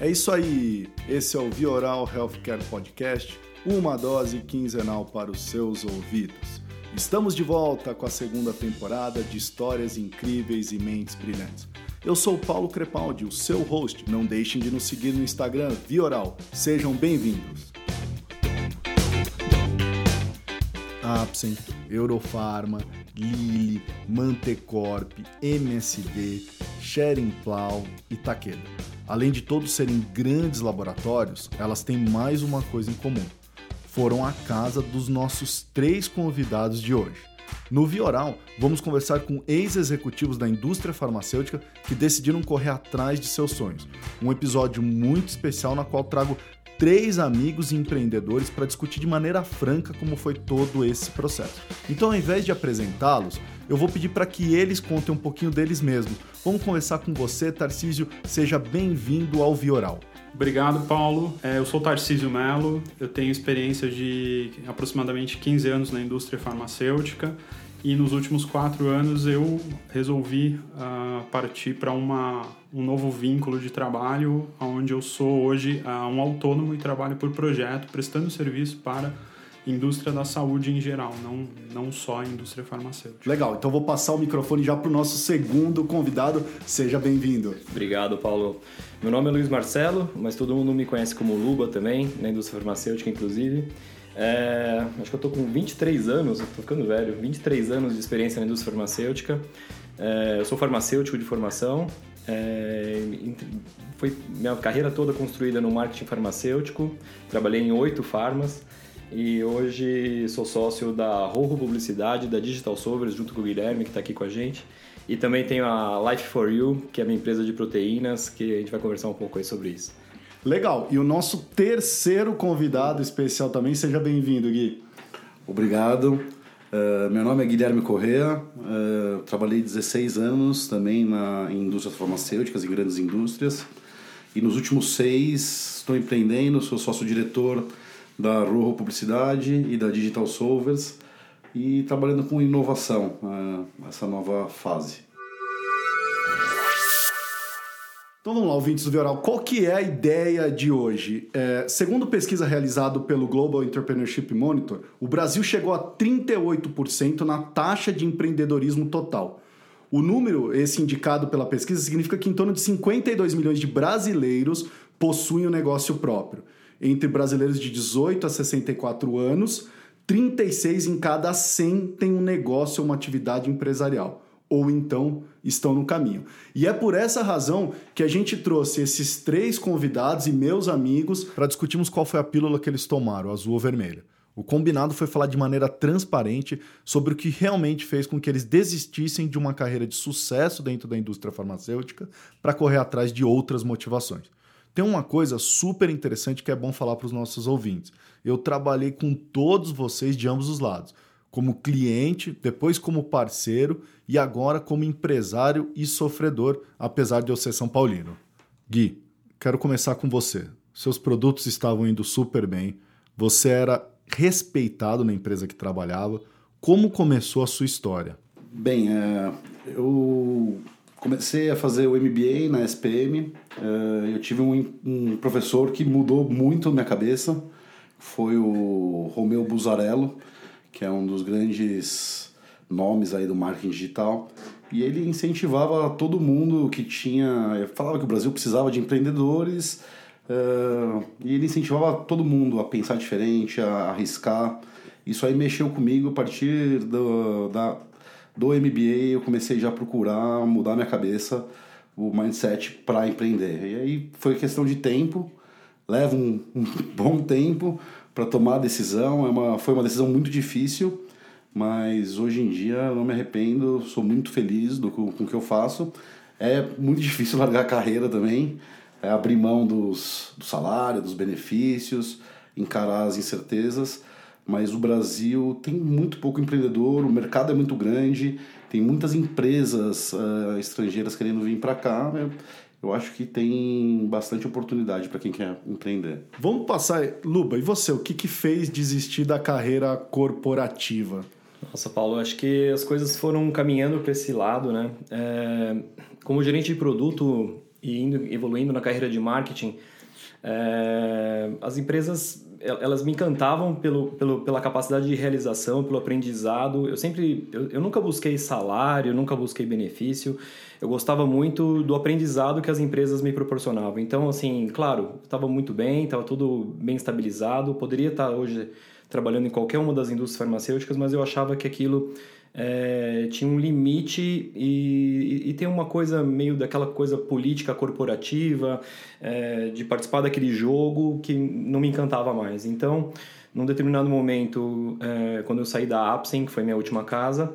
É isso aí. Esse é o Vioral Healthcare Podcast, uma dose quinzenal para os seus ouvidos. Estamos de volta com a segunda temporada de histórias incríveis e mentes brilhantes. Eu sou Paulo Crepaldi, o seu host. Não deixem de nos seguir no Instagram Vioral. Sejam bem-vindos. Apsen, Eurofarma, Lilly, Mantecorp, MSD, Sharing Plow e Takeda. Além de todos serem grandes laboratórios, elas têm mais uma coisa em comum. Foram a casa dos nossos três convidados de hoje. No Vioral, vamos conversar com ex-executivos da indústria farmacêutica que decidiram correr atrás de seus sonhos. Um episódio muito especial na qual trago três amigos empreendedores para discutir de maneira franca como foi todo esse processo. Então, ao invés de apresentá-los, eu vou pedir para que eles contem um pouquinho deles mesmos. Vamos conversar com você, Tarcísio. Seja bem-vindo ao Vioral. Obrigado, Paulo. É, eu sou Tarcísio Melo, eu tenho experiência de aproximadamente 15 anos na indústria farmacêutica e nos últimos quatro anos eu resolvi uh, partir para um novo vínculo de trabalho, onde eu sou hoje uh, um autônomo e trabalho por projeto, prestando serviço para indústria da saúde em geral, não, não só a indústria farmacêutica. Legal, então vou passar o microfone já para o nosso segundo convidado. Seja bem-vindo. Obrigado, Paulo. Meu nome é Luiz Marcelo, mas todo mundo me conhece como Luba também, na indústria farmacêutica, inclusive. É, acho que eu estou com 23 anos, estou ficando velho, 23 anos de experiência na indústria farmacêutica. É, eu sou farmacêutico de formação. É, foi minha carreira toda construída no marketing farmacêutico. Trabalhei em oito farmas e hoje sou sócio da Rojo Publicidade, da Digital Solvers, junto com o Guilherme, que está aqui com a gente. E também tenho a Life for You, que é a minha empresa de proteínas, que a gente vai conversar um pouco aí sobre isso. Legal. E o nosso terceiro convidado especial também, seja bem-vindo, Gui. Obrigado. Uh, meu nome é Guilherme Correa, uh, trabalhei 16 anos também na, em indústrias farmacêuticas, em grandes indústrias. E nos últimos seis estou empreendendo, sou sócio-diretor da Rojo Publicidade e da Digital Solvers e trabalhando com inovação, uh, essa nova fase. Então vamos lá, ouvintes do Vioral. Qual que é a ideia de hoje? É, segundo pesquisa realizada pelo Global Entrepreneurship Monitor, o Brasil chegou a 38% na taxa de empreendedorismo total. O número, esse indicado pela pesquisa, significa que em torno de 52 milhões de brasileiros possuem um negócio próprio. Entre brasileiros de 18 a 64 anos, 36 em cada 100 têm um negócio ou uma atividade empresarial ou então estão no caminho. E é por essa razão que a gente trouxe esses três convidados e meus amigos para discutirmos qual foi a pílula que eles tomaram, azul ou vermelha. O combinado foi falar de maneira transparente sobre o que realmente fez com que eles desistissem de uma carreira de sucesso dentro da indústria farmacêutica para correr atrás de outras motivações. Tem uma coisa super interessante que é bom falar para os nossos ouvintes. Eu trabalhei com todos vocês de ambos os lados como cliente, depois como parceiro e agora como empresário e sofredor, apesar de eu ser São Paulino. Gui, quero começar com você. Seus produtos estavam indo super bem, você era respeitado na empresa que trabalhava. Como começou a sua história? Bem, é, eu comecei a fazer o MBA na SPM. É, eu tive um, um professor que mudou muito minha cabeça. Foi o Romeu Buzarello que é um dos grandes nomes aí do marketing digital. E ele incentivava todo mundo que tinha. Falava que o Brasil precisava de empreendedores. Uh, e ele incentivava todo mundo a pensar diferente, a arriscar. Isso aí mexeu comigo a partir do, da, do MBA. Eu comecei já a procurar mudar minha cabeça, o mindset para empreender. E aí foi questão de tempo, leva um, um bom tempo, para tomar a decisão. É uma, foi uma decisão muito difícil, mas hoje em dia não me arrependo, sou muito feliz do, com, com o que eu faço. É muito difícil largar a carreira também, é abrir mão dos, do salário, dos benefícios, encarar as incertezas. Mas o Brasil tem muito pouco empreendedor, o mercado é muito grande, tem muitas empresas uh, estrangeiras querendo vir para cá. Né? eu acho que tem bastante oportunidade para quem quer empreender. Vamos passar, Luba, e você, o que, que fez desistir da carreira corporativa? Nossa, Paulo, acho que as coisas foram caminhando para esse lado, né? É, como gerente de produto, e indo, evoluindo na carreira de marketing, é, as empresas elas me encantavam pelo, pelo, pela capacidade de realização, pelo aprendizado. Eu sempre, eu, eu nunca busquei salário, nunca busquei benefício. Eu gostava muito do aprendizado que as empresas me proporcionavam. Então, assim, claro, estava muito bem, estava tudo bem estabilizado. Poderia estar hoje trabalhando em qualquer uma das indústrias farmacêuticas, mas eu achava que aquilo é, tinha um limite e, e, e, tem uma coisa meio daquela coisa política corporativa, é, de participar daquele jogo que não me encantava mais. Então, num determinado momento, é, quando eu saí da Apsen, que foi minha última casa,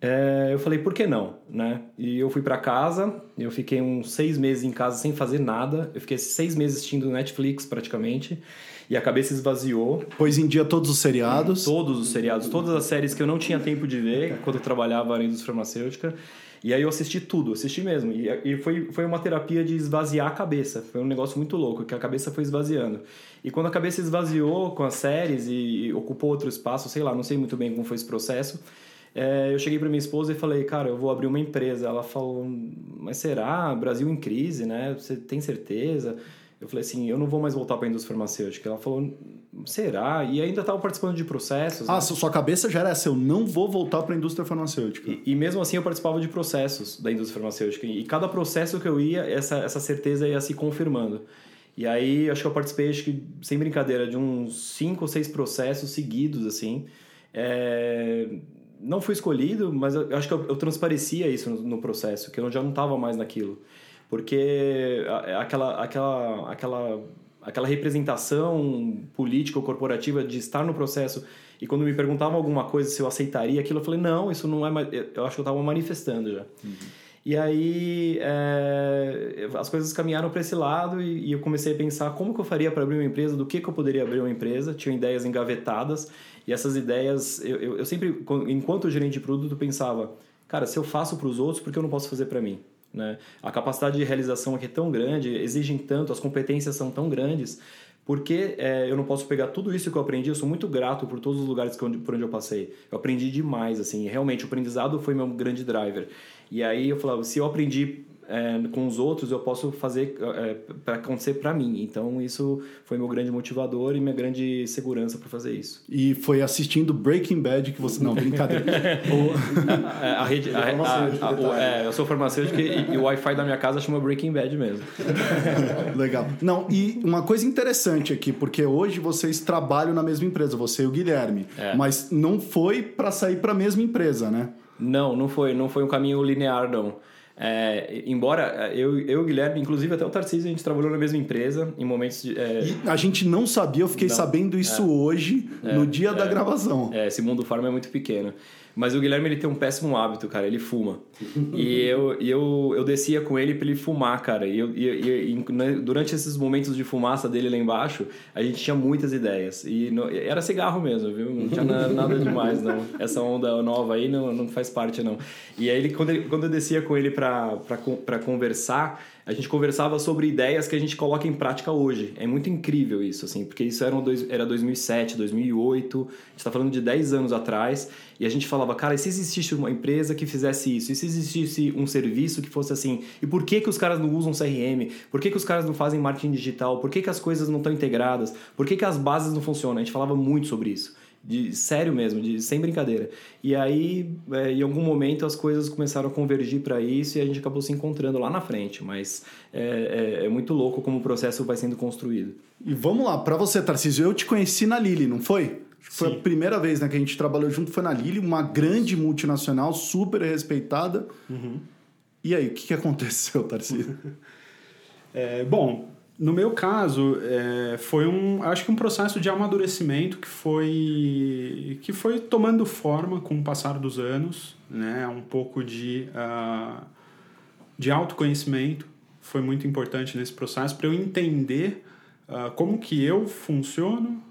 é, eu falei, por que não? Né? E eu fui para casa, eu fiquei uns seis meses em casa sem fazer nada, eu fiquei seis meses assistindo Netflix praticamente e a cabeça esvaziou. Pôs em dia todos os seriados? Todos os seriados, todas as séries que eu não tinha tempo de ver quando eu trabalhava na indústria farmacêutica. E aí eu assisti tudo, assisti mesmo. E, e foi, foi uma terapia de esvaziar a cabeça. Foi um negócio muito louco, que a cabeça foi esvaziando. E quando a cabeça esvaziou com as séries e, e ocupou outro espaço, sei lá, não sei muito bem como foi esse processo, é, eu cheguei para minha esposa e falei, cara, eu vou abrir uma empresa. Ela falou, mas será? Brasil em crise, né? Você tem certeza? Eu falei assim, eu não vou mais voltar para a indústria farmacêutica. Ela falou, será? E ainda estava participando de processos. Ah, né? sua cabeça já era essa, eu não vou voltar para a indústria farmacêutica. E, e, mesmo assim eu participava de processos da indústria farmacêutica. E cada processo que eu ia, essa, essa certeza ia se confirmando. E aí, acho que eu participei, acho que, sem brincadeira, de uns cinco ou seis processos seguidos, assim. É... Não fui escolhido, mas eu acho que eu, eu transparecia isso no, no processo, que eu já não estava mais naquilo porque aquela, aquela, aquela, aquela representação política ou corporativa de estar no processo e quando me perguntavam alguma coisa se eu aceitaria aquilo, eu falei, não, isso não é. Eu acho que eu estava manifestando já. Uhum. E aí é, as coisas caminharam para esse lado e, e, eu comecei a pensar como que eu faria para abrir uma empresa, do que, que eu poderia abrir uma empresa. Tinha ideias engavetadas e essas ideias, eu, eu, eu sempre, enquanto gerente de produto, pensava, cara, se eu faço para os outros, por que eu não posso fazer para mim? Né? A capacidade de realização aqui é tão grande, exigem tanto, as competências são tão grandes, porque é, eu não posso pegar tudo isso que eu aprendi? Eu sou muito grato por todos os lugares que, por onde eu passei. Eu aprendi demais, assim, realmente o aprendizado foi meu grande driver. E aí eu falava, se eu aprendi é, com os outros eu posso fazer é, para acontecer para mim. Então isso foi meu grande motivador e minha grande segurança para fazer isso. E foi assistindo Breaking Bad que você não brincadeira. a, a, rede, a, a, é, eu sou farmacêutico e, e o Wi-Fi da minha casa chama Breaking Bad mesmo. Legal. Não e uma coisa interessante aqui porque hoje vocês trabalham na mesma empresa, você e o Guilherme, é. mas não foi para sair para a mesma empresa, né? Não, não foi, não foi um caminho linear não. É, embora eu, eu e o Guilherme, inclusive até o Tarcísio, a gente trabalhou na mesma empresa em momentos de. É... a gente não sabia, eu fiquei não, sabendo isso é, hoje, no dia da é. gravação. É, esse mundo farm é muito pequeno. Mas o Guilherme ele tem um péssimo hábito, cara. Ele fuma. e eu, eu, eu descia com ele pra ele fumar, cara. E, eu, e, e, né, durante esses momentos de fumaça dele lá embaixo, a gente tinha muitas ideias. E era cigarro mesmo, viu? Não tinha nada demais, não. Essa onda nova aí não, não faz parte, não. E aí, ele, quando, ele, quando eu descia com ele pra, pra, pra conversar a gente conversava sobre ideias que a gente coloca em prática hoje. É muito incrível isso, assim, porque isso era, um dois, era 2007, 2008, a gente está falando de 10 anos atrás, e a gente falava, cara, e se existisse uma empresa que fizesse isso? E se existisse um serviço que fosse assim? E por que, que os caras não usam CRM? Por que, que os caras não fazem marketing digital? Por que, que as coisas não estão integradas? Por que, que as bases não funcionam? A gente falava muito sobre isso de sério mesmo, de sem brincadeira. E aí, é, em algum momento, as coisas começaram a convergir para isso e a gente acabou se encontrando lá na frente. Mas é, é, é muito louco como o processo vai sendo construído. E vamos lá, para você, Tarcísio, eu te conheci na Lili, não foi? Foi Sim. a primeira vez né, que a gente trabalhou junto, foi na Lili, uma grande multinacional, super respeitada. Uhum. E aí, o que, que aconteceu, Tarcísio? é, bom, no meu caso, é, foi um, acho que um processo de amadurecimento que foi, que foi tomando forma com o passar dos anos, né? Um pouco de, uh, de autoconhecimento foi muito importante nesse processo para eu entender uh, como que eu funciono,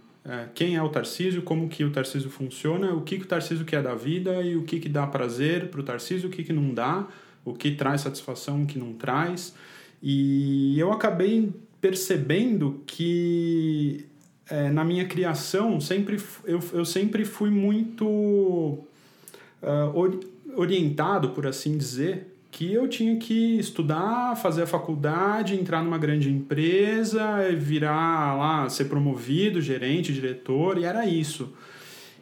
quem é o Tarcísio, como que o Tarcísio funciona, o que, que o Tarcísio quer da vida e o que, que dá prazer para o Tarcísio, o que, que não dá, o que traz satisfação, o que não traz. E eu acabei percebendo que é, na minha criação sempre eu, eu sempre fui muito uh, orientado, por assim dizer, que eu tinha que estudar, fazer a faculdade, entrar numa grande empresa, virar lá, ser promovido, gerente, diretor, e era isso.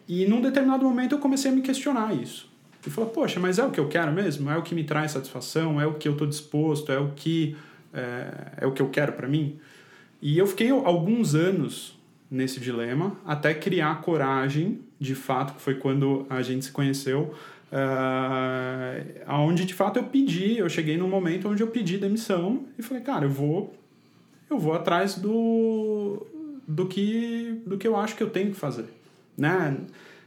E num determinado momento eu comecei a me questionar isso. E falei, poxa, mas é o que eu quero mesmo? É o que me traz satisfação? É o que eu estou disposto? É o que é, é o que eu quero para mim? E eu fiquei alguns anos nesse dilema até criar coragem, de fato, que foi quando a gente se conheceu, uh, aonde de fato eu pedi, eu cheguei num momento onde eu pedi demissão e falei, cara, eu vou eu vou atrás do do que do que eu acho que eu tenho que fazer, né?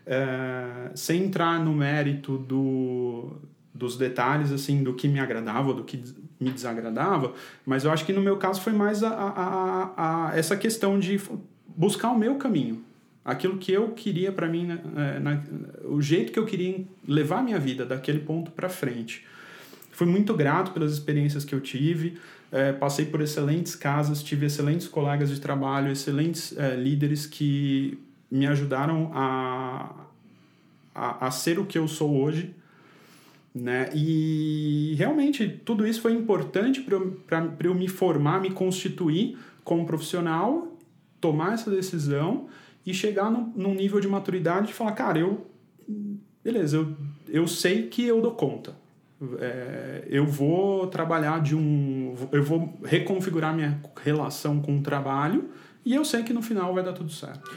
Uh, sem entrar no mérito do, dos detalhes assim do que me agradava do que me desagradava mas eu acho que no meu caso foi mais a, a, a, a essa questão de buscar o meu caminho aquilo que eu queria para mim, né, é, na, o jeito que eu queria levar a minha vida daquele ponto para frente. Fui muito grato pelas experiências que eu tive, é, passei por excelentes casas, tive excelentes colegas de trabalho, excelentes é, líderes que me ajudaram a, a, a ser o que eu sou hoje. Né? E realmente tudo isso foi importante para eu, eu me formar, me constituir como profissional, tomar essa decisão e chegar num, num nível de maturidade de falar, cara, eu. Beleza, eu, eu sei que eu dou conta. É, eu vou trabalhar de um. Eu vou reconfigurar minha relação com o trabalho e eu sei que no final vai dar tudo certo.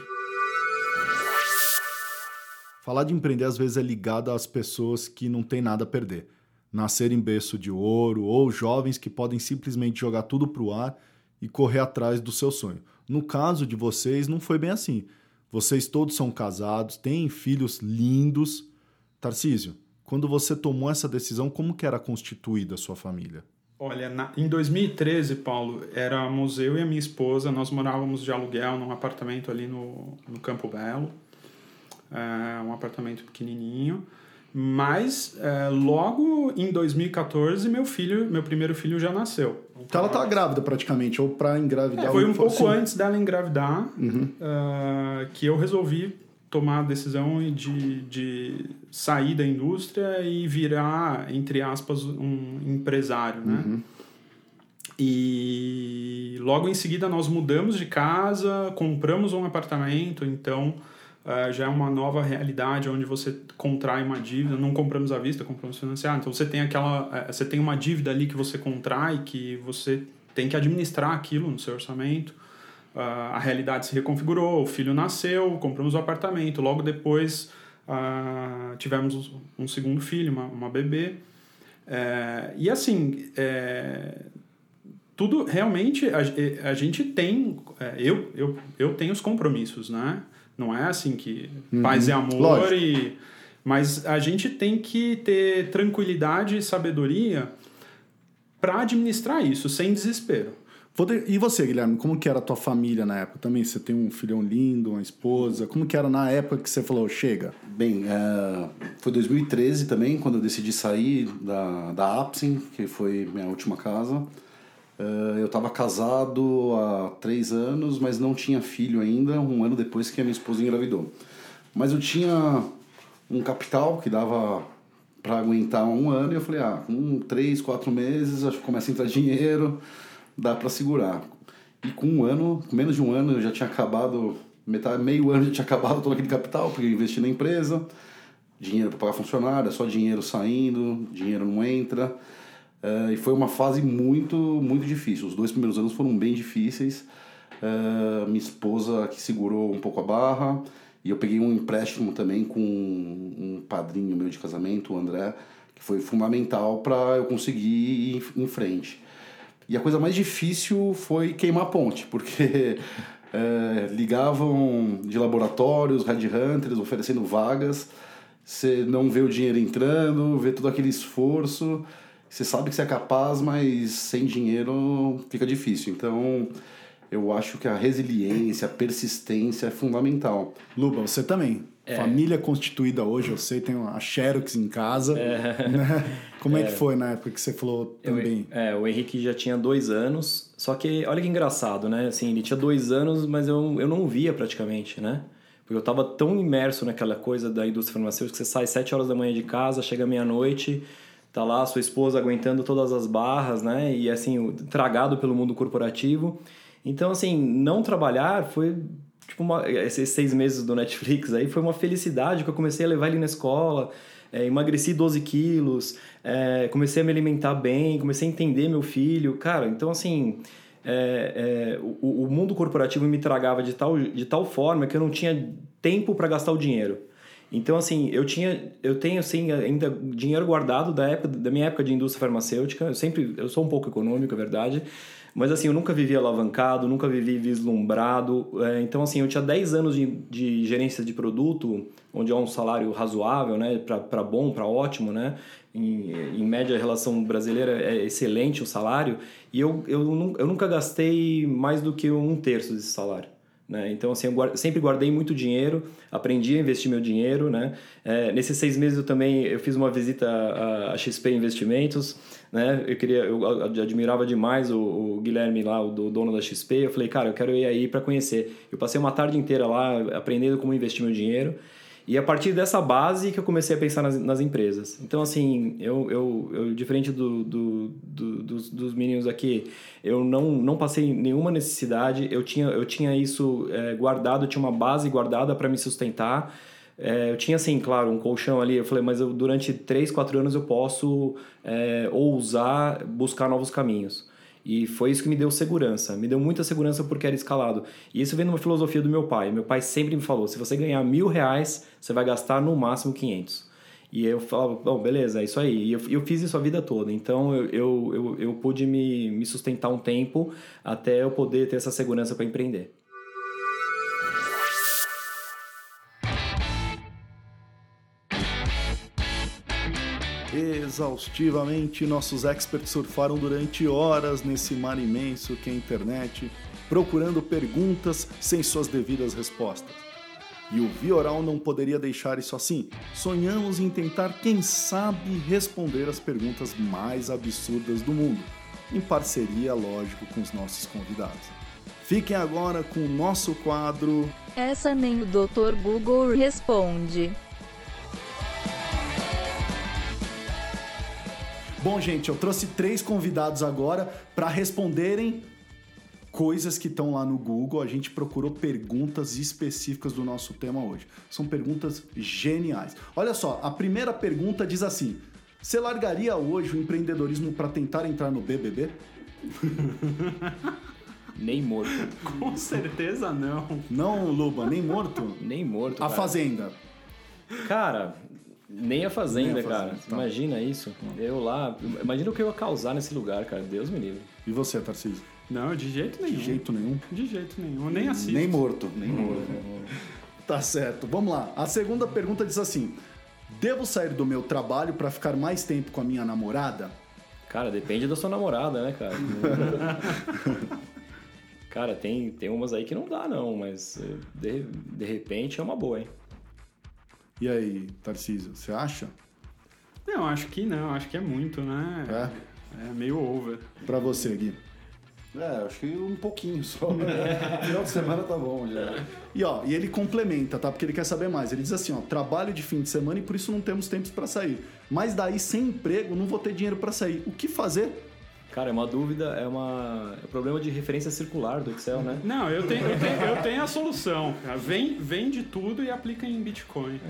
Falar de empreender às vezes é ligado às pessoas que não têm nada a perder. Nascer em berço de ouro ou jovens que podem simplesmente jogar tudo pro ar e correr atrás do seu sonho. No caso de vocês, não foi bem assim. Vocês todos são casados, têm filhos lindos. Tarcísio, quando você tomou essa decisão, como que era constituída a sua família? Olha, na, em 2013, Paulo, éramos eu e a minha esposa, nós morávamos de aluguel num apartamento ali no, no Campo Belo, é, um apartamento pequenininho. Mas é, logo em 2014 meu filho, meu primeiro filho já nasceu. Então ela tá grávida praticamente, ou para engravidar. É, foi um pouco assim. antes dela engravidar uhum. uh, que eu resolvi tomar a decisão de, de sair da indústria e virar, entre aspas, um empresário, né? Uhum. E logo em seguida nós mudamos de casa, compramos um apartamento, então uh, já é uma nova realidade onde você contrai uma dívida, não compramos à vista, compramos financiado. Então você tem aquela, uh, você tem uma dívida ali que você contrai, que você tem que administrar aquilo no seu orçamento. Uh, a realidade se reconfigurou, o filho nasceu, compramos o um apartamento. Logo depois tivemos um segundo filho, uma, uma bebê. É, e assim, é, tudo realmente a, a gente tem, é, eu, eu, eu tenho os compromissos, né? Não é assim que uhum. paz e amor Lógico. e mas a gente tem que ter tranquilidade e sabedoria para administrar isso sem desespero. E você, Guilherme, como que era a tua família na época? Também você tem um filhão lindo, uma esposa. Como que era na época que você falou, chega? Bem, é, foi 2013 também, quando eu decidi sair da, da Apsin, que foi minha última casa. Uh, eu estava casado há três anos, mas não tinha filho ainda, um ano depois que a minha esposa engravidou. Mas eu tinha um capital que dava para aguentar um ano e eu falei, ah, com três, quatro meses, acho que começa a entrar dinheiro, dá para segurar. E com um ano, com menos de um ano, eu já tinha acabado, metade, meio ano já tinha acabado todo aquele capital, porque eu investi na empresa, dinheiro para pagar funcionário, é só dinheiro saindo, dinheiro não entra. Uh, e foi uma fase muito, muito difícil. Os dois primeiros anos foram bem difíceis. Uh, minha esposa que segurou um pouco a barra. E eu peguei um empréstimo também com um padrinho meu de casamento, o André, que foi fundamental para eu conseguir ir em frente. E a coisa mais difícil foi queimar a ponte, porque é, ligavam de laboratórios, Red Hunters, oferecendo vagas, você não vê o dinheiro entrando, vê todo aquele esforço você sabe que você é capaz, mas sem dinheiro fica difícil. Então, eu acho que a resiliência, a persistência é fundamental. Luba, você também. É. Família constituída hoje, eu sei, tem a Xerox em casa. É. Né? Como é. é. que foi na época que você falou também? Eu, é, o Henrique já tinha dois anos, só que olha que engraçado, né? Assim, ele tinha dois anos, mas eu, eu não via praticamente, né? Porque eu estava tão imerso naquela coisa da indústria farmacêutica que você sai sete horas da manhã de casa, chega meia-noite tá lá sua esposa aguentando todas as barras, né? E assim, tragado pelo mundo corporativo. Então, assim, não trabalhar foi tipo uma, esses seis meses do Netflix aí foi uma felicidade que eu comecei a levar ele na escola, é, emagreci 12 quilos, é, comecei a me alimentar bem, comecei a entender meu filho, cara, então assim é, é o, o, mundo corporativo me tragava de tal, de tal forma que eu não tinha tempo para gastar o dinheiro. Então, assim, eu tinha, eu tenho assim, ainda dinheiro guardado da época da minha época de indústria farmacêutica. Eu sempre, eu sou um pouco econômico, é verdade, mas assim, eu nunca vivi alavancado, nunca vivi vislumbrado. É, então, assim, eu tinha 10 anos de, de gerência de produto, onde é um salário razoável, né, para bom, para ótimo, né? Em, em, média, a relação brasileira é excelente o salário, e eu, eu, eu nunca gastei mais do que um terço desse salário. Né? Então, assim, eu sempre guardei muito dinheiro, aprendi a investir meu dinheiro. Né? É, nesses seis meses eu também eu fiz uma visita à, XP Investimentos. Né? Eu, queria, eu admirava demais o, o Guilherme lá, o dono da XP. Eu falei, cara, eu quero ir aí para conhecer. Eu passei uma tarde inteira lá aprendendo como investir meu dinheiro. E a partir dessa base que eu comecei a pensar nas, nas empresas. Então, assim, eu, eu, eu diferente do, do, do, dos, dos meninos aqui, eu não, não passei nenhuma necessidade, eu tinha, eu tinha isso é, guardado, tinha uma base guardada para me sustentar. É, eu tinha, assim, claro, um colchão ali. Eu falei, mas eu, durante 3, 4 anos eu posso é, ousar buscar novos caminhos. E foi isso que me deu segurança. Me deu muita segurança porque era escalado. E isso vem numa filosofia do meu pai. Meu pai sempre me falou: se você ganhar mil reais, você vai gastar no máximo 500. E eu falava, bom, beleza, é isso aí. E eu, eu fiz isso a vida toda. Então eu, eu, eu, eu pude me, me sustentar um tempo até eu poder ter essa segurança para empreender. Exaustivamente. Nossos experts surfaram durante horas nesse mar imenso que é a internet, procurando perguntas sem suas devidas respostas. E o Vioral não poderia deixar isso assim. Sonhamos em tentar, quem sabe, responder as perguntas mais absurdas do mundo, em parceria, lógico, com os nossos convidados. Fiquem agora com o nosso quadro. Essa nem o Dr. Google responde. Bom, gente, eu trouxe três convidados agora para responderem coisas que estão lá no Google. A gente procurou perguntas específicas do nosso tema hoje. São perguntas geniais. Olha só, a primeira pergunta diz assim: Você largaria hoje o empreendedorismo para tentar entrar no BBB? Nem morto. Com certeza não. Não, Luba, nem morto? Nem morto. A cara. Fazenda. Cara, nem a fazenda, Nem a fazenda cara. Tá. Imagina isso. Eu lá. Imagina o que eu ia causar nesse lugar, cara. Deus me livre. E você, Tarcísio? Não, de jeito nenhum. De jeito nenhum? De jeito nenhum. Nem assisto. Nem morto. Nem morto. tá certo. Vamos lá. A segunda pergunta diz assim: Devo sair do meu trabalho para ficar mais tempo com a minha namorada? Cara, depende da sua namorada, né, cara? cara, tem, tem umas aí que não dá, não, mas eh, de, de repente é uma boa, hein? E aí, Tarcísio, você acha? Não, acho que não, acho que é muito, né? É? É meio over. Pra você, Gui? É, acho que um pouquinho só. Né? Final de semana tá bom já. E ó, e ele complementa, tá? Porque ele quer saber mais. Ele diz assim, ó, trabalho de fim de semana e por isso não temos tempos para sair. Mas daí sem emprego não vou ter dinheiro para sair. O que fazer? Cara, é uma dúvida, é uma é um problema de referência circular do Excel, né? Não, eu tenho, eu tenho, eu tenho a solução. Cara. Vem, vende tudo e aplica em Bitcoin.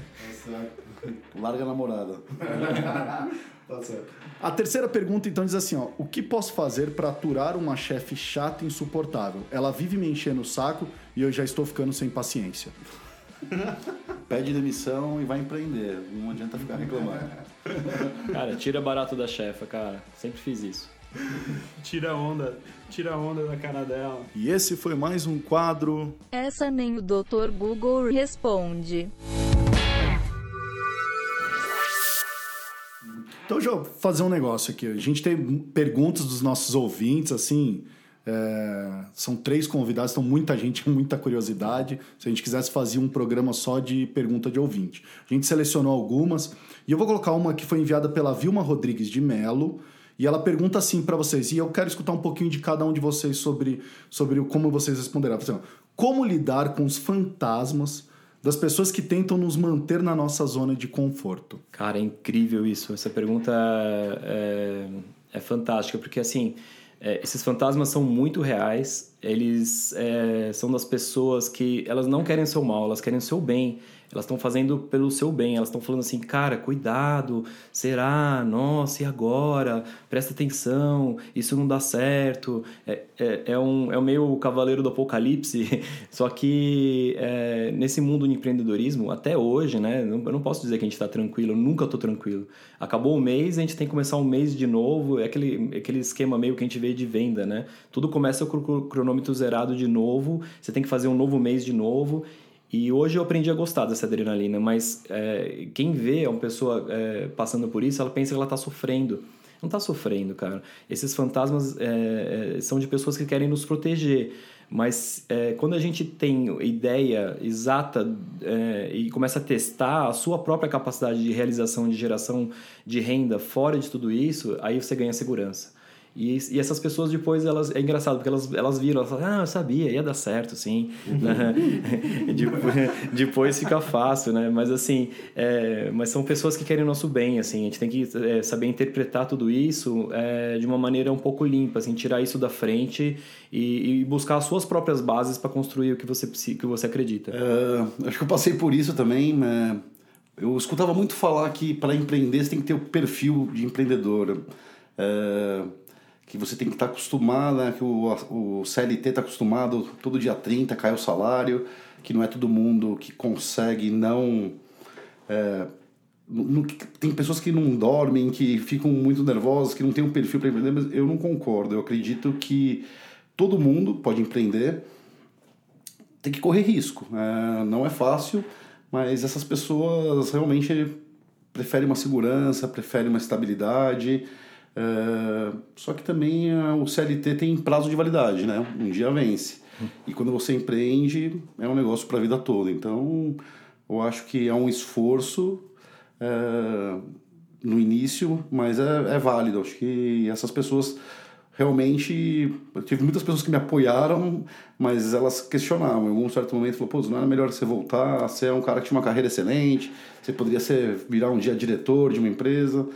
Larga a namorada. tá certo. A terceira pergunta então diz assim, ó, o que posso fazer para aturar uma chefe chata e insuportável? Ela vive me enchendo o saco e eu já estou ficando sem paciência. Pede demissão e vai empreender. Não adianta ficar reclamando. Cara, tira barato da chefa, cara. Sempre fiz isso. Tira onda, tira onda da cara dela. E esse foi mais um quadro. Essa nem o Dr. Google responde. Então, deixa eu fazer um negócio aqui. A gente tem perguntas dos nossos ouvintes, assim. É, são três convidados, então muita gente, muita curiosidade. Se a gente quisesse fazer um programa só de pergunta de ouvinte. A gente selecionou algumas e eu vou colocar uma que foi enviada pela Vilma Rodrigues de Melo. E ela pergunta assim para vocês, e eu quero escutar um pouquinho de cada um de vocês sobre, sobre como vocês responderão. Assim, como lidar com os fantasmas das pessoas que tentam nos manter na nossa zona de conforto? Cara, é incrível isso. Essa pergunta é, é fantástica, porque assim, é, esses fantasmas são muito reais. Eles é, são das pessoas que elas não querem o seu mal, elas querem o seu bem. Elas estão fazendo pelo seu bem, elas estão falando assim, cara, cuidado, será? Nossa, e agora? Presta atenção, isso não dá certo. É, é, é um, é um meio cavaleiro do apocalipse, só que é, nesse mundo de empreendedorismo, até hoje, né? Eu não posso dizer que a gente está tranquilo, eu nunca estou tranquilo. Acabou o mês, a gente tem que começar um mês de novo, é aquele, aquele esquema meio que a gente vê de venda, né? Tudo começa com o cronômetro zerado de novo, você tem que fazer um novo mês de novo. E hoje eu aprendi a gostar dessa adrenalina, mas é, quem vê uma pessoa é, passando por isso, ela pensa que ela está sofrendo. Não está sofrendo, cara. Esses fantasmas é, é, são de pessoas que querem nos proteger. Mas é, quando a gente tem ideia exata é, e começa a testar a sua própria capacidade de realização, de geração de renda fora de tudo isso, aí você ganha segurança. E, e, essas pessoas depois, elas, é engraçado, porque elas, elas viram, elas falam, ah, eu sabia, ia dar certo, sim. Uhum. depois, depois fica fácil, né? Mas assim, é, mas são pessoas que querem o nosso bem, assim, a gente tem que é, saber interpretar tudo isso é, de uma maneira um pouco limpa, assim, tirar isso da frente e, e buscar as suas próprias bases para construir o que você, que você acredita. É, acho que eu passei por isso também, né? Eu escutava muito falar que para empreender você tem que ter o perfil de empreendedor. É, que você tem que estar tá acostumado, né, que o, o CLT está acostumado, todo dia 30 cai o salário, que não é todo mundo que consegue não... É, tem pessoas que não dormem, que ficam muito nervosas, que não têm um perfil para empreender, mas eu não concordo. Eu acredito que todo mundo pode empreender, tem que correr risco. É, não é fácil, mas essas pessoas realmente preferem uma segurança, preferem uma estabilidade, é, só que também é, o CLT tem prazo de validade, né? Um dia vence. E quando você empreende, é um negócio para a vida toda. Então, eu acho que é um esforço é, no início, mas é, é válido. Acho que essas pessoas realmente. Eu tive muitas pessoas que me apoiaram, mas elas questionavam. Em algum certo momento, falou: pô, não era melhor você voltar? Você é um cara que tinha uma carreira excelente, você poderia ser, virar um dia diretor de uma empresa.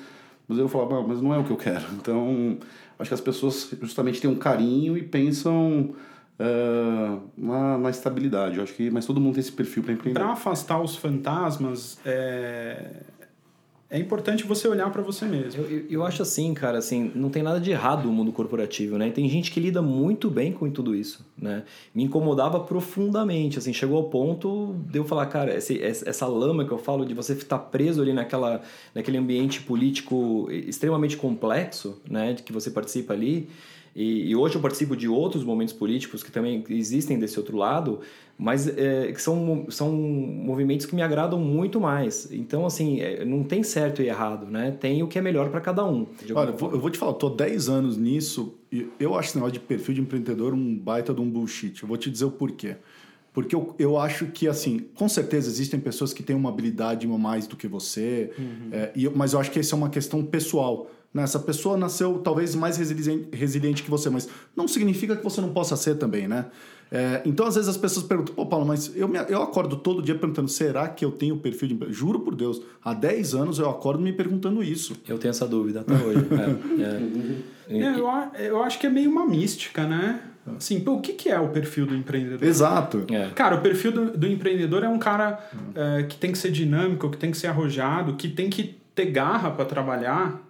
Mas eu falava, mas não é o que eu quero. Então, acho que as pessoas justamente têm um carinho e pensam uh, na, na, estabilidade. Eu acho que, mas todo mundo tem esse perfil para empreender. Para afastar os fantasmas, é, é importante você olhar para você mesmo. Eu, eu, acho assim, cara, assim, não tem nada de errado o mundo corporativo, né? Tem gente que lida muito bem com tudo isso, né? Me incomodava profundamente, assim, chegou ao ponto de eu falar, cara, essa lama que eu falo de você estar preso ali naquela, naquele ambiente político extremamente complexo, né? De que você participa ali, e, e, hoje eu participo de outros momentos políticos que também existem desse outro lado, mas é, que são, são movimentos que me agradam muito mais. Então, assim, é, não tem certo e errado, né? Tem o que é melhor para cada um. Olha, eu vou te falar, eu tô 10 anos nisso e eu acho esse negócio de perfil de empreendedor um baita de um bullshit. Eu vou te dizer o porquê. Porque eu, eu acho que, assim, com certeza existem pessoas que têm uma habilidade mais do que você, uhum. é, e, mas eu acho que essa é uma questão pessoal. Né? Essa pessoa nasceu talvez mais resiliente, resiliente que você, mas não significa que você não possa ser também, né? É, então, às vezes as pessoas perguntam, pô, Paulo, mas eu, me, eu acordo todo dia perguntando, será que eu tenho perfil de... Juro por Deus, há 10 anos eu acordo me perguntando isso. Eu tenho essa dúvida até hoje. é, é. é eu, eu acho que é meio uma mística, né? Assim, pô, o que, que é o perfil do empreendedor? Exato. É. Cara, o perfil do, do empreendedor é um cara é, que tem que ser dinâmico, que tem que ser arrojado, que tem que ter garra para trabalhar.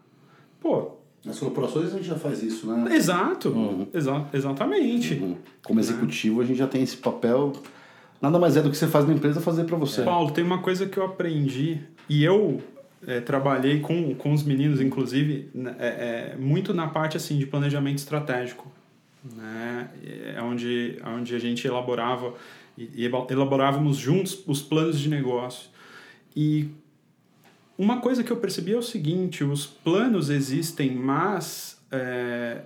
Pô, nas corporações a gente já faz isso, né? Exato, uhum. Exa exatamente. Uhum. Como executivo a gente já tem esse papel. Nada mais é do que você faz na empresa fazer para você. Paulo, tem uma coisa que eu aprendi e eu é, trabalhei com, com os meninos, inclusive, né, é, é, muito na parte assim de planejamento estratégico, né? É onde, onde a gente elaborava e elaborávamos juntos os planos de negócio. E uma coisa que eu percebi é o seguinte: os planos existem, mas é,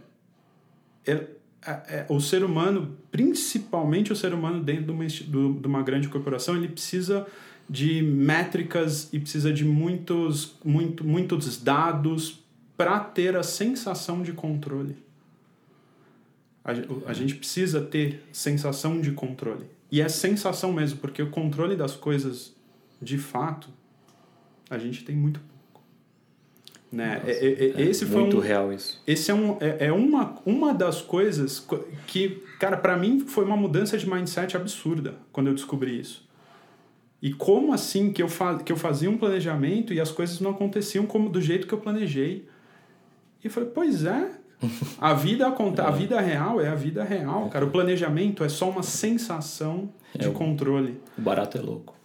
é, é, o ser humano, principalmente o ser humano dentro de uma, de uma grande corporação, ele precisa de métricas e precisa de muitos, muito, muitos dados para ter a sensação de controle. A, a gente precisa ter sensação de controle. E é sensação mesmo, porque o controle das coisas, de fato, a gente tem muito pouco. Né? É- é- é- esse foi Muito um, real isso. esse é, um, é, é uma, uma das coisas co- que, cara, para mim foi uma mudança de mindset absurda quando eu descobri isso. E como assim que eu, fa que eu fazia um planejamento e as coisas não aconteciam como do jeito que eu planejei? E eu falei, pois é. A vida, aconte- a vida real é a vida real, cara. O planejamento é só uma sensação de É controle. O barato é louco.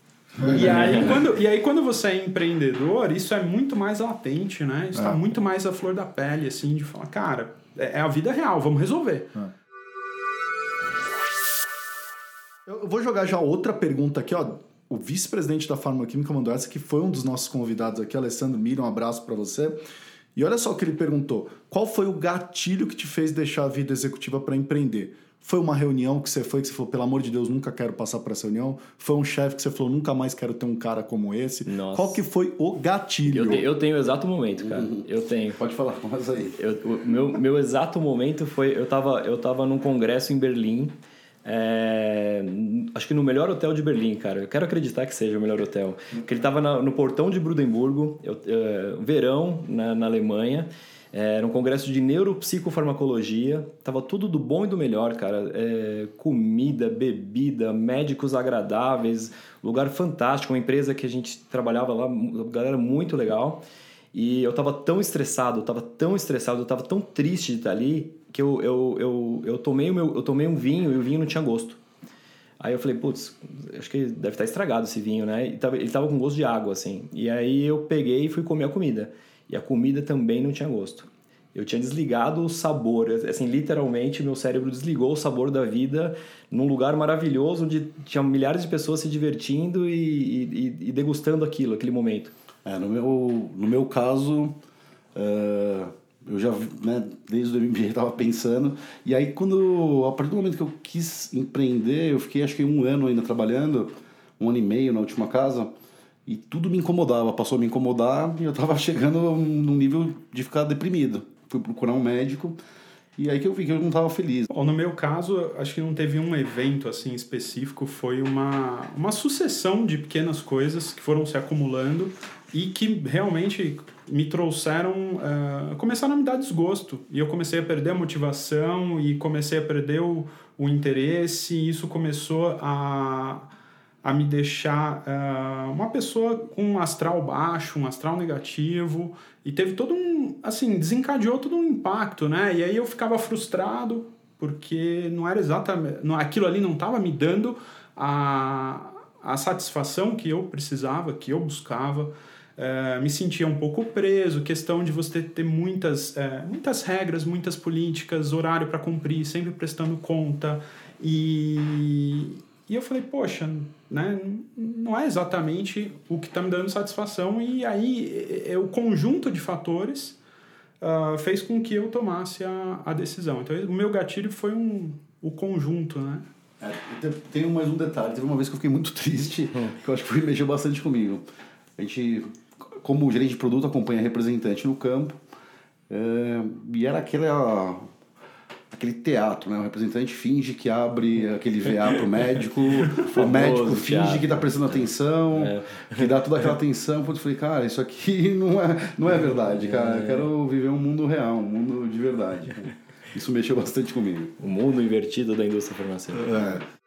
E aí, quando, e aí, quando você é empreendedor, isso é muito mais latente, né? Isso tá É. muito mais à flor da pele, assim, de falar, cara, é é a vida real, vamos resolver. Eu vou jogar já outra pergunta aqui, ó. O vice-presidente da Farmaquímica mandou essa, que foi um dos nossos convidados aqui, Alessandro Mira, um abraço para você. E olha só o que ele perguntou: qual foi o gatilho que te fez deixar a vida executiva para empreender? Foi uma reunião que você foi que você falou, pelo amor de Deus, nunca quero passar por essa reunião? Foi um chefe que você falou, nunca mais quero ter um cara como esse? Nossa. Qual que foi o gatilho? Eu, te- eu tenho o exato momento, cara. Eu tenho. Pode falar, mas aí. Eu, o meu, meu exato momento foi eu tava eu tava num congresso em Berlim é, acho que no melhor hotel de Berlim cara eu quero acreditar que seja o melhor hotel porque ele tava na- no portão de Brudemburgo eu, é, verão na, na Alemanha era um congresso de neuropsicofarmacologia tava tudo do bom e do melhor cara É, comida bebida médicos agradáveis lugar fantástico uma empresa que a gente trabalhava lá galera muito legal e eu tava tão estressado, eu tava tão estressado, eu tava tão triste de estar ali, que eu, eu, eu, eu, tomei, o meu, eu tomei um vinho e o vinho não tinha gosto. Aí eu falei, putz, acho que deve estar estragado esse vinho, né? E tava, ele tava com gosto de água, assim. E aí eu peguei e fui comer a comida. E a comida também não tinha gosto. Eu tinha desligado o sabor, assim, literalmente meu cérebro desligou o sabor da vida num lugar maravilhoso onde tinha milhares de pessoas se divertindo e, e, e degustando aquilo, aquele momento. É, no, meu, no meu caso, é, eu já, né, desde o MBA estava pensando. E aí, quando, a partir do momento que eu quis empreender, eu fiquei acho que um ano ainda trabalhando, um ano e meio na última casa, e tudo me incomodava, passou a me incomodar e eu estava chegando num nível de ficar deprimido. Fui procurar um médico e aí que eu vi que eu não estava feliz. Bom, no meu caso, acho que não teve um evento assim específico, foi uma, uma sucessão de pequenas coisas que foram se acumulando e que realmente me trouxeram, uh, começaram a me dar desgosto. E eu comecei a perder a motivação e comecei a perder o, o interesse, e isso começou a, a me deixar uh, uma pessoa com um astral baixo, um astral negativo, e teve todo um, assim, desencadeou todo um impacto, né? E aí eu ficava frustrado, porque não era exatamente, não, aquilo ali não estava me dando a, a satisfação que eu precisava, que eu buscava. Uh, me sentia um pouco preso, questão de você ter muitas, uh, muitas regras, muitas políticas, horário para cumprir, sempre prestando conta. E, e eu falei, poxa, né, não é exatamente o que está me dando satisfação. E aí é, o conjunto de fatores uh, fez com que eu tomasse a, a decisão. Então o meu gatilho foi um, o conjunto, né? É, tem mais um detalhe. Teve uma vez que eu fiquei muito triste, que eu acho que mexeu bastante comigo. A gente, como gerente de produto, acompanha representante no campo. É, e era aquela, aquele teatro, né? O representante finge que abre aquele VA pro médico, o médico finge teatro. que tá prestando atenção, que dá toda aquela atenção. Putz, eu falei, cara, isso aqui não é, não é verdade, cara. Eu quero viver um mundo real, um mundo de verdade. Isso mexeu bastante comigo. O mundo invertido da indústria farmacêutica. É.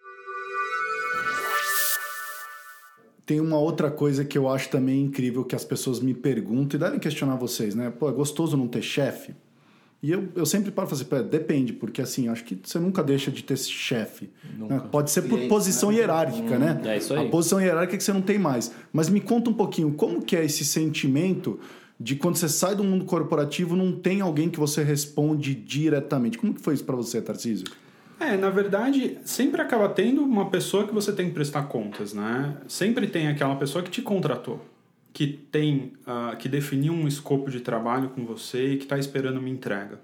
Tem uma outra coisa que eu acho também incrível que as pessoas me perguntam e devem questionar vocês, né? Pô, é gostoso não ter chefe? E eu, eu sempre paro e falo assim, depende, porque assim, acho que você nunca deixa de ter chefe. Né? Pode ser por posição né? hierárquica, né? é isso aí. A posição hierárquica que você não tem mais. Mas me conta um pouquinho, como que é esse sentimento de quando você sai do mundo corporativo não tem alguém que você responde diretamente? Como que foi isso para você, Tarcísio? É, na verdade, sempre acaba tendo uma pessoa que você tem que prestar contas, né? Sempre tem aquela pessoa que te contratou, que tem, uh, que definiu um escopo de trabalho com você e que está esperando uma entrega.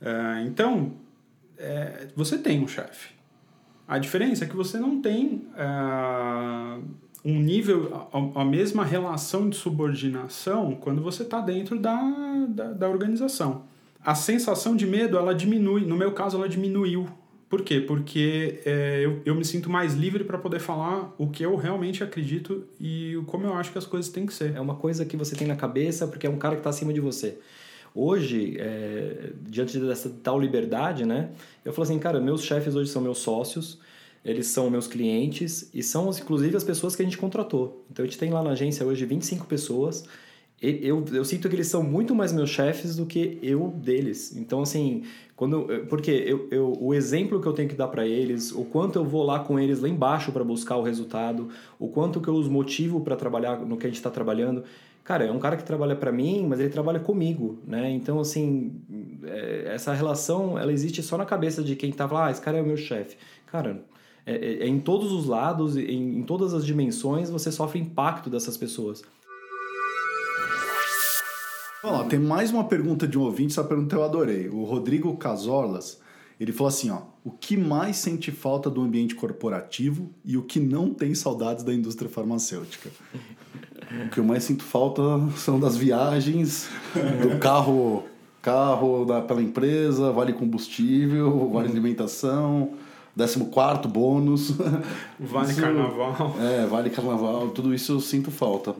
Uh, então, é, você tem um chefe. A diferença é que você não tem uh, um nível, a, a, mesma relação de subordinação quando você está dentro da, da, da organização. A sensação de medo, ela diminui. No meu caso, ela diminuiu. Por quê? Porque é, eu, eu me sinto mais livre para poder falar o que eu realmente acredito e como eu acho que as coisas têm que ser. É uma coisa que você tem na cabeça porque é um cara que está acima de você. Hoje, é, diante dessa tal liberdade, né? Eu falo assim, cara, meus chefes hoje são meus sócios, eles são meus clientes e são, inclusive, as pessoas que a gente contratou. Então, a gente tem lá na agência hoje 25 pessoas. Eu, eu sinto que eles são muito mais meus chefes do que eu deles. Então, assim, quando, porque eu, eu, o exemplo que eu tenho que dar para eles, o quanto eu vou lá com eles lá embaixo para buscar o resultado, o quanto que eu os motivo para trabalhar no que a gente está trabalhando. Cara, é um cara que trabalha para mim, mas ele trabalha comigo, né? Então, assim, é, essa relação, ela existe só na cabeça de quem tá lá, ah, esse cara é o meu chefe. Cara, é, é, é, em todos os lados, em, em todas as dimensões, você sofre impacto dessas pessoas. Ó, tem mais uma pergunta de um ouvinte, essa pergunta eu adorei. O Rodrigo Casorlas, ele falou assim, ó, o que mais sente falta do ambiente corporativo e o que não tem saudades da indústria farmacêutica? O que eu mais sinto falta são das viagens, do carro, carro da, pela empresa, vale combustível, vale alimentação, 14 bônus. Vale isso, carnaval. É, vale carnaval, tudo isso eu sinto falta.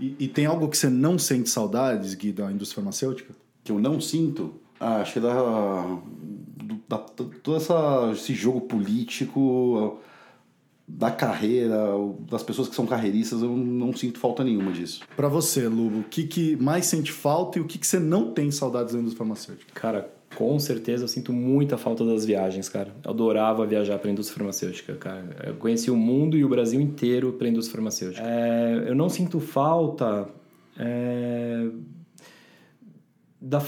E, e, tem algo que você não sente saudades, Gui, da indústria farmacêutica? Que eu não sinto? Ah, acho que é da, da, todo essa, esse jogo político, da carreira, das pessoas que são carreiristas, eu não sinto falta nenhuma disso. Para você, Lubo, o que, que mais sente falta e o que, que você não tem saudades da indústria farmacêutica? Cara, com certeza eu sinto muita falta das viagens, cara. Eu adorava viajar para a indústria farmacêutica, cara. Eu conheci o mundo e o Brasil inteiro para a indústria farmacêutica. É, eu não sinto falta é, da,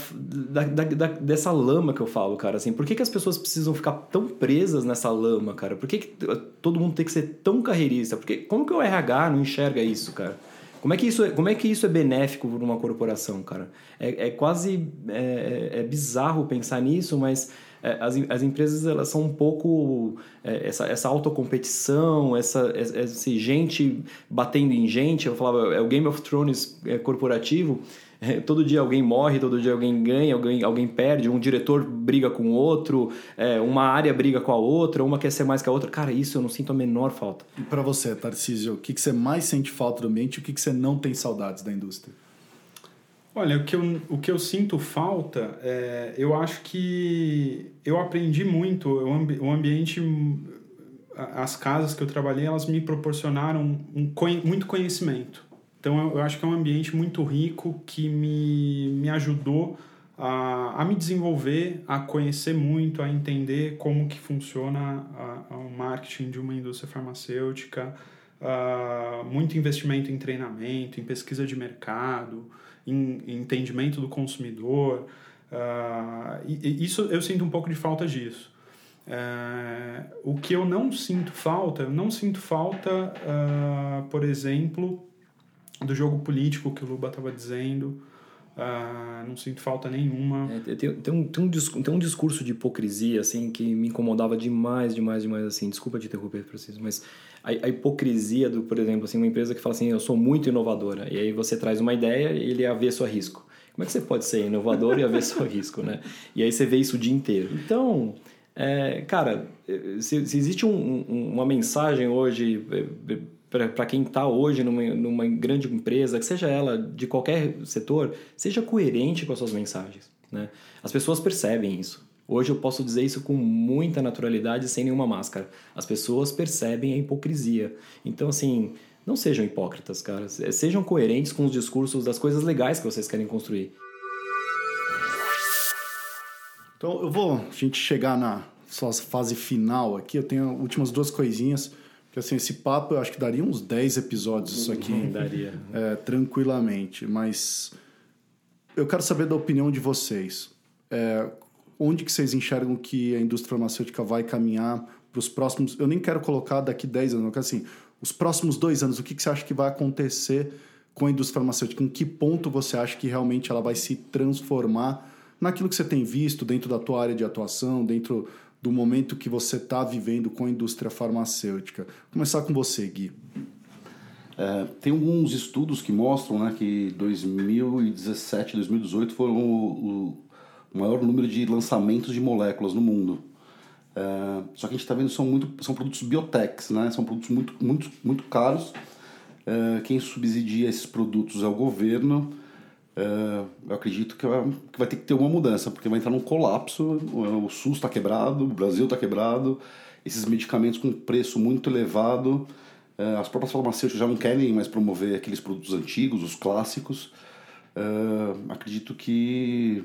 da, da, dessa lama que eu falo, cara. Assim, por que, que as pessoas precisam ficar tão presas nessa lama, cara? Por que, que todo mundo tem que ser tão carreirista? Porque como que o RH não enxerga isso, cara? Como é que isso é, como é, que isso é benéfico para uma corporação, cara? É, é quase é, é, bizarro pensar nisso, mas é, as, as empresas elas são um pouco é, essa, essa autocompetição, essa, essa gente batendo em gente. Eu falava, é o Game of Thrones é, corporativo é, todo dia alguém morre, todo dia alguém ganha, alguém, alguém perde, um diretor briga com o outro, é, uma área briga com a outra, uma quer ser mais que a outra. Cara, isso eu não sinto a menor falta. E para você, Tarcísio, o que, que você mais sente falta do ambiente e o que, que você não tem saudades da indústria? Olha, o que eu, o que eu sinto falta, é, eu acho que eu aprendi muito, o, o ambiente, as casas que eu trabalhei, elas me proporcionaram um, muito conhecimento. Então eu acho que é um ambiente muito rico que me, me ajudou a, a me desenvolver, a conhecer muito, a entender como que funciona a, a, o marketing de uma indústria farmacêutica, muito investimento em treinamento, em pesquisa de mercado, em, em entendimento do consumidor. E, e isso eu sinto um pouco de falta disso. Uh, o que eu não sinto falta, eu não sinto falta, por exemplo, do jogo político que o Luba estava dizendo. Uh, não sinto falta nenhuma. É, tem, tem, um, tem, um, tem um discurso de hipocrisia, assim, que me incomodava demais, demais, demais, assim. Desculpa te interromper, Francisco, mas a, a, hipocrisia do, por exemplo, assim, uma empresa que fala assim, eu sou muito inovadora, e aí você traz uma ideia e ele é avesso a risco. Como é que você pode ser inovador e avesso a risco, né? E aí você vê isso o dia inteiro. Então, é, cara, se, se existe um, um, uma mensagem hoje é, para quem está hoje numa, numa grande empresa, que seja ela de qualquer setor, seja coerente com as suas mensagens. Né? As pessoas percebem isso. Hoje eu posso dizer isso com muita naturalidade, sem nenhuma máscara. As pessoas percebem a hipocrisia. Então, assim, não sejam hipócritas, cara. Sejam coerentes com os discursos das coisas legais que vocês querem construir. Então, eu vou a gente chegar na sua fase final aqui. Eu tenho últimas duas coisinhas. Porque assim, esse papo eu acho que daria uns 10 episódios isso aqui. daria. É, tranquilamente. Mas eu quero saber da opinião de vocês. É, onde que vocês enxergam que a indústria farmacêutica vai caminhar para os próximos... Eu nem quero colocar daqui 10 anos, eu quero assim, os próximos dois anos, o que, que você acha que vai acontecer com a indústria farmacêutica? Em que ponto você acha que realmente ela vai se transformar naquilo que você tem visto dentro da tua área de atuação, dentro do momento que você está vivendo com a indústria farmacêutica. Vou começar com você, Gui. É, tem alguns estudos que mostram né, que 2017 2018 foram o, o, maior número de lançamentos de moléculas no mundo. É, só que a gente está vendo são muito são produtos biotechs, né? São produtos muito muito muito caros. É, quem subsidia esses produtos é o governo. É, eu acredito que vai, que vai ter que ter uma mudança, porque vai entrar num colapso. O SUS está quebrado, o Brasil está quebrado. Esses medicamentos com preço muito elevado. É, as próprias farmacêuticas já não querem mais promover aqueles produtos antigos, os clássicos. É, acredito que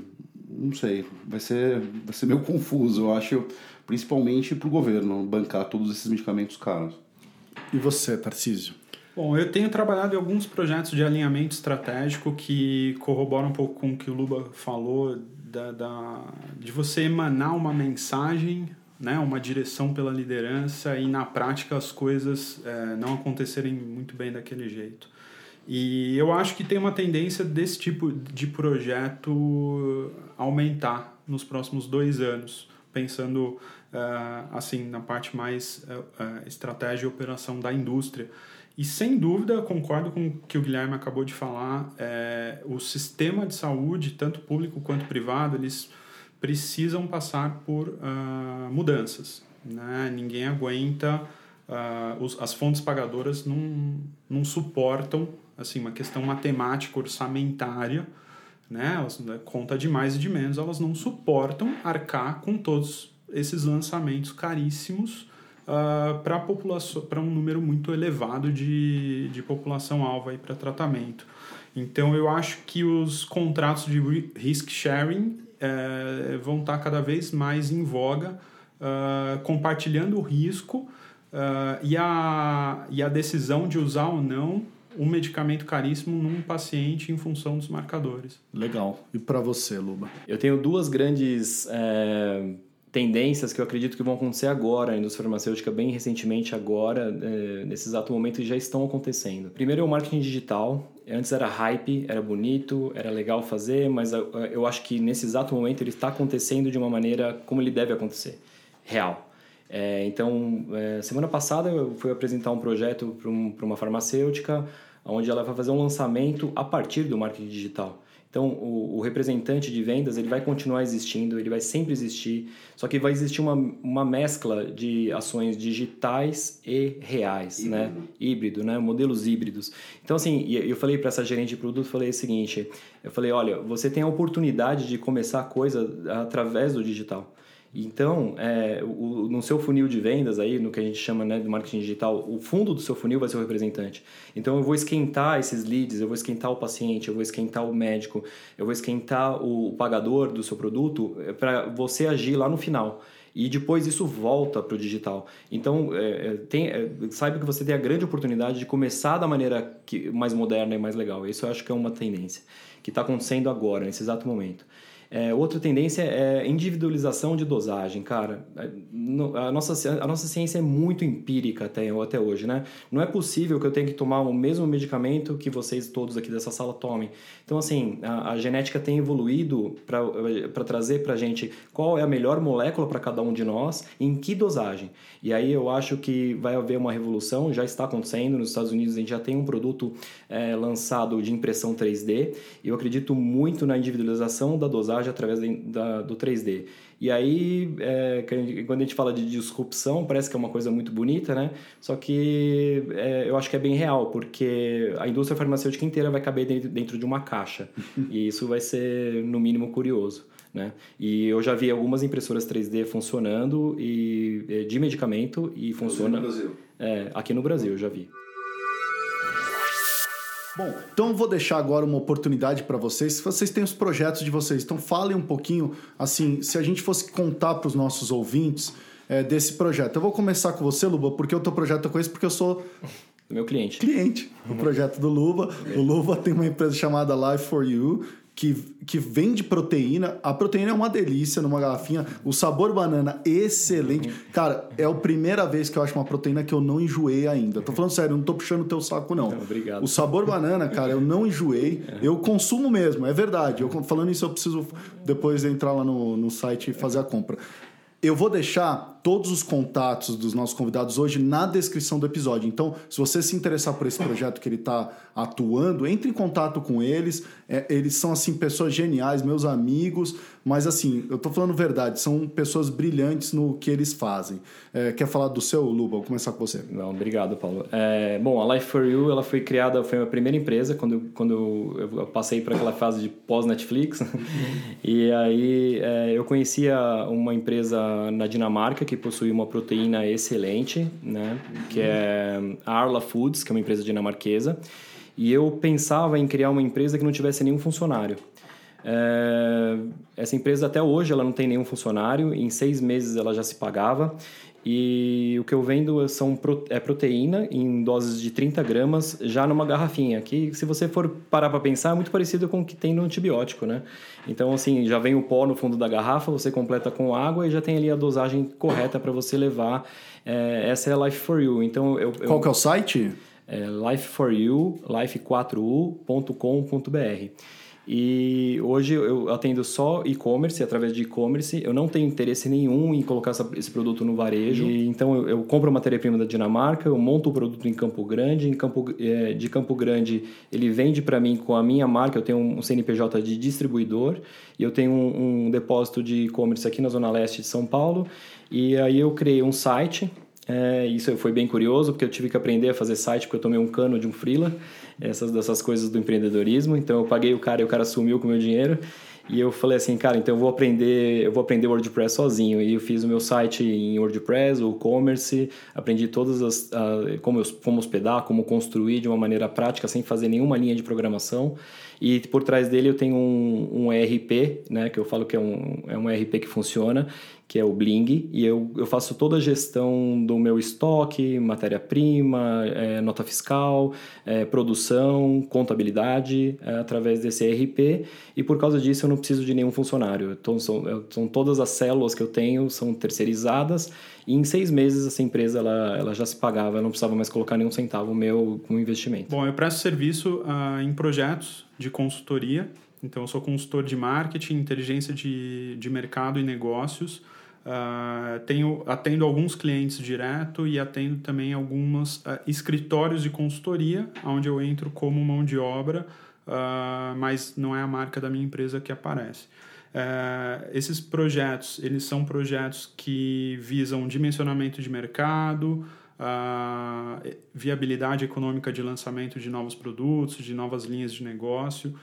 não sei, vai ser, vai ser meio confuso, eu acho, principalmente para o governo bancar todos esses medicamentos caros. E você, Tarcísio? Bom, eu tenho trabalhado em alguns projetos de alinhamento estratégico que corroboram um pouco com o que o Luba falou, da, da, de você emanar uma mensagem, né, uma direção pela liderança e na prática as coisas é, não acontecerem muito bem daquele jeito. E eu acho que tem uma tendência desse tipo de projeto aumentar nos próximos dois anos, pensando uh, assim na parte mais uh, uh, estratégia e operação da indústria. E sem dúvida, concordo com o que o Guilherme acabou de falar, é, o sistema de saúde, tanto público quanto privado, eles precisam passar por mudanças. Né? Ninguém aguenta, os, as fontes pagadoras não, não suportam assim, uma questão matemática, orçamentária, né? Elas, né, conta de mais e de menos, elas não suportam arcar com todos esses lançamentos caríssimos uh, para população para um número muito elevado de, de população alva para tratamento. Então eu acho que os contratos de risk sharing eh, vão estar tá cada vez mais em voga, uh, compartilhando o risco uh, e, a, e a decisão de usar ou não um medicamento caríssimo num paciente em função dos marcadores. Legal. E para você, Luba? Eu tenho duas grandes é, tendências que eu acredito que vão acontecer agora na indústria farmacêutica, bem recentemente agora, é, nesse exato momento, e já estão acontecendo. Primeiro é o marketing digital. Antes era hype, era bonito, era legal fazer, mas eu acho que nesse exato momento ele está acontecendo de uma maneira como ele deve acontecer, real. É, então, é, semana passada eu fui apresentar um projeto para um, uma farmacêutica, onde ela vai fazer um lançamento a partir do marketing digital. Então, o, o, representante de vendas ele vai continuar existindo, ele vai sempre existir, só que vai existir uma, uma mescla de ações digitais e reais, híbrido. né? Híbrido, né? Modelos híbridos. Então, assim, eu falei para essa gerente de produto, falei o seguinte, eu falei, olha, você tem a oportunidade de começar a coisa através do digital. Então, é, o, no seu funil de vendas aí, no que a gente chama né, do marketing digital, o fundo do seu funil vai ser o representante. Então, eu vou esquentar esses leads, eu vou esquentar o paciente, eu vou esquentar o médico, eu vou esquentar o pagador do seu produto é, para você agir lá no final. E depois isso volta para o digital. Então, é, é, tem, é, saiba que você tem a grande oportunidade de começar da maneira que, mais moderna e mais legal. Isso eu acho que é uma tendência que está acontecendo agora, nesse exato momento. É, outra tendência é individualização de dosagem, cara. É, a nossa, a nossa ciência é muito empírica até, até hoje, né? Não é possível que eu tenha que tomar o mesmo medicamento que vocês todos aqui dessa sala tomem. Então, assim, a, a genética tem evoluído para trazer para a gente qual é a melhor molécula para cada um de nós, em que dosagem. E aí eu acho que vai haver uma revolução, já está acontecendo. Nos Estados Unidos a gente já tem um produto é, lançado de impressão 3D. E eu acredito muito na individualização da dosagem através da, do 3D. E aí, é, quando a gente fala de disrupção, parece que é uma coisa muito bonita, né? Só que é, eu acho que é bem real, porque a indústria farmacêutica inteira vai caber dentro, dentro de uma caixa. e isso vai ser, no mínimo, curioso. Né? E eu já vi algumas impressoras 3D funcionando e, é, de medicamento e funciona. Aqui no Brasil. É, aqui no Brasil eu já vi. Bom, então eu vou deixar agora uma oportunidade para vocês. Se vocês têm os projetos de vocês, então falem um pouquinho, assim, se a gente fosse contar para os nossos ouvintes é, desse projeto. Eu vou começar com você, Luba, porque o teu projeto eu conheço porque eu sou meu cliente. Cliente. O projeto do Luba. O Luba tem uma empresa chamada Life for You, que, que vende proteína. A proteína é uma delícia numa garrafinha. O sabor banana, excelente. Cara, é a primeira vez que eu acho uma proteína que eu não enjoei ainda. Tô falando sério, não tô puxando o teu saco, não. não obrigado. O sabor banana, cara, eu não enjoei. É. Eu consumo mesmo, é verdade. Eu, falando isso, eu preciso depois entrar lá no, no site e fazer a compra. Eu vou deixar todos os contatos dos nossos convidados hoje na descrição do episódio. Então, se você se interessar por esse projeto que ele está atuando, entre em contato com eles. É, eles são, assim, pessoas geniais, meus amigos, mas, assim, eu tô falando verdade, são pessoas brilhantes no que eles fazem. É, quer falar do seu, Luba? Vou começar com você. Não, obrigado, Paulo. É, bom, a Life for You, ela foi criada, foi a minha primeira empresa, quando, quando eu passei por aquela fase de pós-Netflix. e aí, é, eu conhecia uma empresa na Dinamarca que possui uma proteína excelente, né? Que é a Arla Foods, que é uma empresa dinamarquesa e eu pensava em criar uma empresa que não tivesse nenhum funcionário. É, essa empresa até hoje ela não tem nenhum funcionário, em seis meses ela já se pagava e o que eu vendo são é proteína em doses de 30 gramas já numa garrafinha, que se você for parar para pensar é muito parecido com o que tem no antibiótico, né? Então assim, já vem o pó no fundo da garrafa, você completa com água e já tem ali a dosagem correta para você levar. É, essa é a Life for You. Então eu, Qual que é o site? é life4u, life4u.com.br. E hoje eu atendo só e-commerce, através de e-commerce. Eu não tenho interesse nenhum em colocar essa, esse produto no varejo. E, então eu, eu compro a matéria-prima da Dinamarca, eu monto o produto em Campo Grande. Em Campo, é, de Campo Grande ele vende para mim com a minha marca. Eu tenho um CNPJ de distribuidor e eu tenho um, um depósito de e-commerce aqui na Zona Leste de São Paulo. E aí eu criei um site é, isso foi bem curioso, porque eu tive que aprender a fazer site, porque eu tomei um cano de um freela, essas dessas coisas do empreendedorismo. Então eu paguei o cara e o cara sumiu com o meu dinheiro. E eu falei assim, cara, então eu vou aprender, eu vou aprender WordPress sozinho. E eu fiz o meu site em WordPress, o e-commerce, aprendi todas as uh, como, eu, como hospedar, como construir de uma maneira prática, sem fazer nenhuma linha de programação. E por trás dele eu tenho um, um ERP, né, que eu falo que é um, é um ERP que funciona, que é o Bling, e eu, eu faço toda a gestão do meu estoque, matéria-prima, é, nota fiscal, é, produção, contabilidade, é, através desse ERP, e por causa disso eu não preciso de nenhum funcionário. Então, são, são todas as células que eu tenho são terceirizadas, e em seis meses essa empresa ela, ela já se pagava, eu não precisava mais colocar nenhum centavo meu como investimento. Bom, eu presto serviço uh, em projetos de consultoria, então eu sou consultor de marketing, inteligência de, de mercado e negócios, Uh, tenho, atendo alguns clientes direto e atendo também alguns uh, escritórios de consultoria, onde eu entro como mão de obra, uh, mas não é a marca da minha empresa que aparece. esses projetos, eles são projetos que visam dimensionamento de mercado, viabilidade econômica de lançamento de novos produtos, de novas linhas de negócio,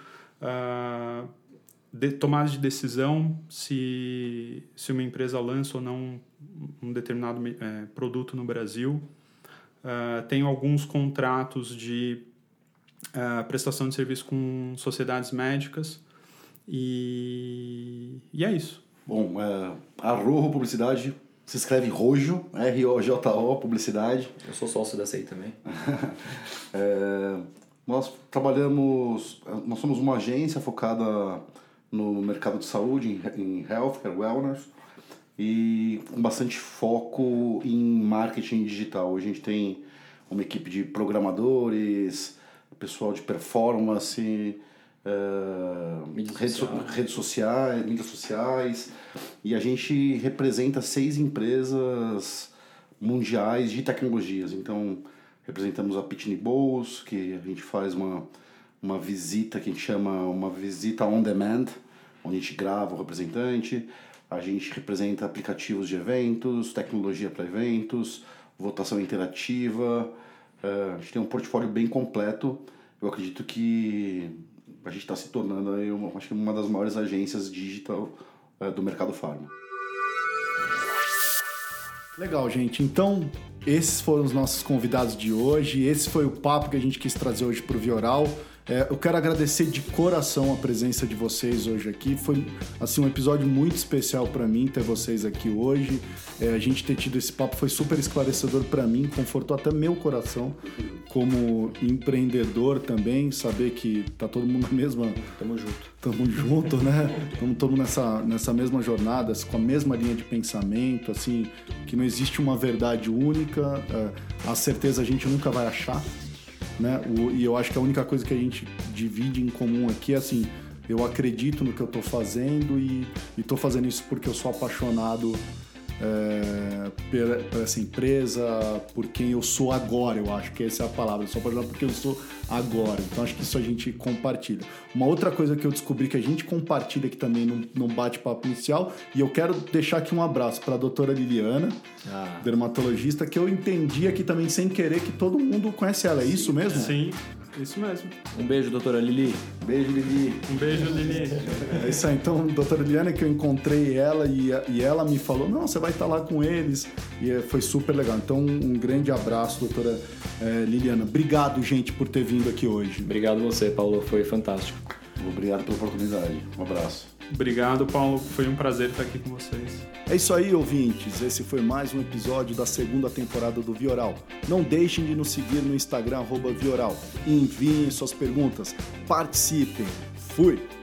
de, tomada de decisão se, se uma empresa lança ou não um determinado é, produto no Brasil. Uh, tenho alguns contratos de uh, prestação de serviço com sociedades médicas e, e é isso. Bom, é, a Rojo Publicidade se escreve Rojo, R-O-J-O, Publicidade. Eu sou sócio dessa aí também. é, nós trabalhamos, nós somos uma agência focada no mercado de saúde, em healthcare, wellness, e com bastante foco em marketing digital. Hoje a gente tem uma equipe de programadores, pessoal de performance, uh, redes, so redes sociais, mídias sociais, e a gente representa seis empresas mundiais de tecnologias. Então, representamos a Pitney Bowes, que a gente faz uma uma visita que a gente chama uma visita on demand, onde a gente grava o representante, a gente representa aplicativos de eventos, tecnologia para eventos, votação interativa, uh, a gente tem um portfólio bem completo. Eu acredito que a gente está se tornando aí uma, acho que uma das maiores agências digital uh, do mercado farma. Legal, gente. Então, esses foram os nossos convidados de hoje. Esse foi o papo que a gente quis trazer hoje para o Vioral. É, eu quero agradecer de coração a presença de vocês hoje aqui. Foi assim um episódio muito especial para mim ter vocês aqui hoje. É, a gente ter tido esse papo foi super esclarecedor para mim, confortou até meu coração como empreendedor também, saber que tá todo mundo na mesma. Tamo junto. Tamo junto, né? Estamos todos nessa, nessa mesma jornada, com a mesma linha de pensamento, assim, que não existe uma verdade única, é, a certeza a gente nunca vai achar né? O, e eu acho que a única coisa que a gente divide em comum aqui é assim, eu acredito no que eu estou fazendo e estou fazendo isso porque eu sou apaixonado é, pela- por essa empresa, por quem eu sou agora, eu acho que essa é a palavra. Eu sou apaixonado porque eu sou agora. Então acho que isso a gente compartilha. Uma outra coisa que eu descobri que a gente compartilha aqui também num, num bate-papo inicial, e eu quero deixar aqui um abraço para a doutora Liliana, Ah. dermatologista, que eu entendi aqui também sem querer que todo mundo conhece ela. É isso mesmo? Sim, isso mesmo. Um beijo, doutora Lili. Beijo, Lili. Um beijo, Lili. É isso aí. Então, doutora Liliana, que eu encontrei ela e, e ela me falou: não, você vai estar lá com eles. E eh, foi super legal. Então, um grande abraço, doutora eh, Liliana. Obrigado, gente, por ter vindo aqui hoje. Obrigado você, Paulo. Foi fantástico. Obrigado pela oportunidade. Um abraço. Obrigado, Paulo. Foi um prazer estar aqui com vocês. É isso aí, ouvintes. Esse foi mais um episódio da segunda temporada do Vioral. Não deixem de nos seguir no Instagram, Vioral. Enviem suas perguntas, participem. Fui!